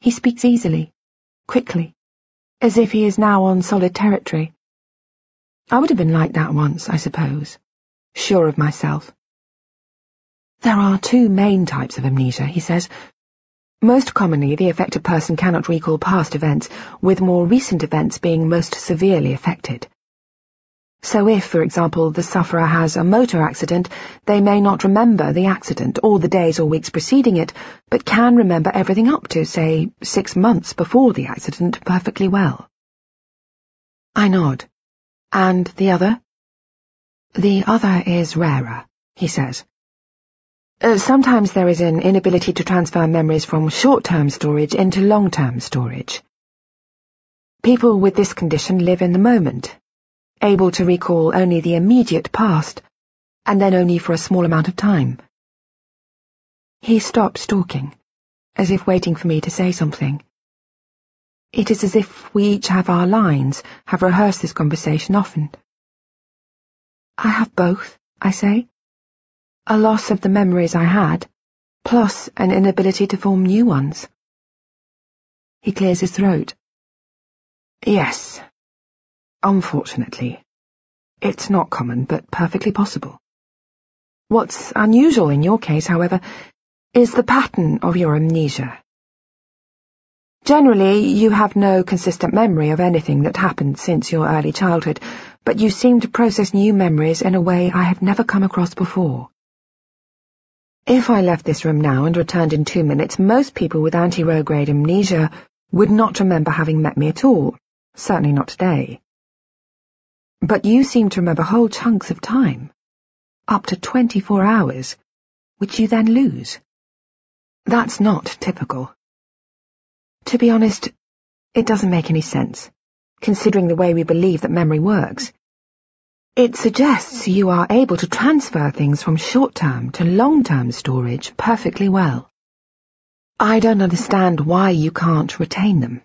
He speaks easily, quickly, as if he is now on solid territory. I would have been like that once, I suppose, sure of myself. There are two main types of amnesia, he says. Most commonly, the affected person cannot recall past events, with more recent events being most severely affected. So if, for example, the sufferer has a motor accident, they may not remember the accident or the days or weeks preceding it, but can remember everything up to, say, six months before the accident perfectly well. I nod. And the other? The other is rarer, he says. Uh, sometimes there is an inability to transfer memories from short-term storage into long-term storage. People with this condition live in the moment, able to recall only the immediate past, and then only for a small amount of time. He stops talking, as if waiting for me to say something. It is as if we each have our lines, have rehearsed this conversation often. I have both, I say. A loss of the memories I had, plus an inability to form new ones. He clears his throat. Yes, Unfortunately. It's not common, but perfectly possible. What's unusual in your case, however, is the pattern of your amnesia. Generally, you have no consistent memory of anything that happened since your early childhood, but you seem to process new memories in a way I have never come across before. If I left this room now and returned in two minutes, most people with anterograde amnesia would not remember having met me at all, certainly not today. But you seem to remember whole chunks of time, up to 24 hours, which you then lose. That's not typical. To be honest, it doesn't make any sense, considering the way we believe that memory works. It suggests you are able to transfer things from short-term to long-term storage perfectly well. I don't understand why you can't retain them.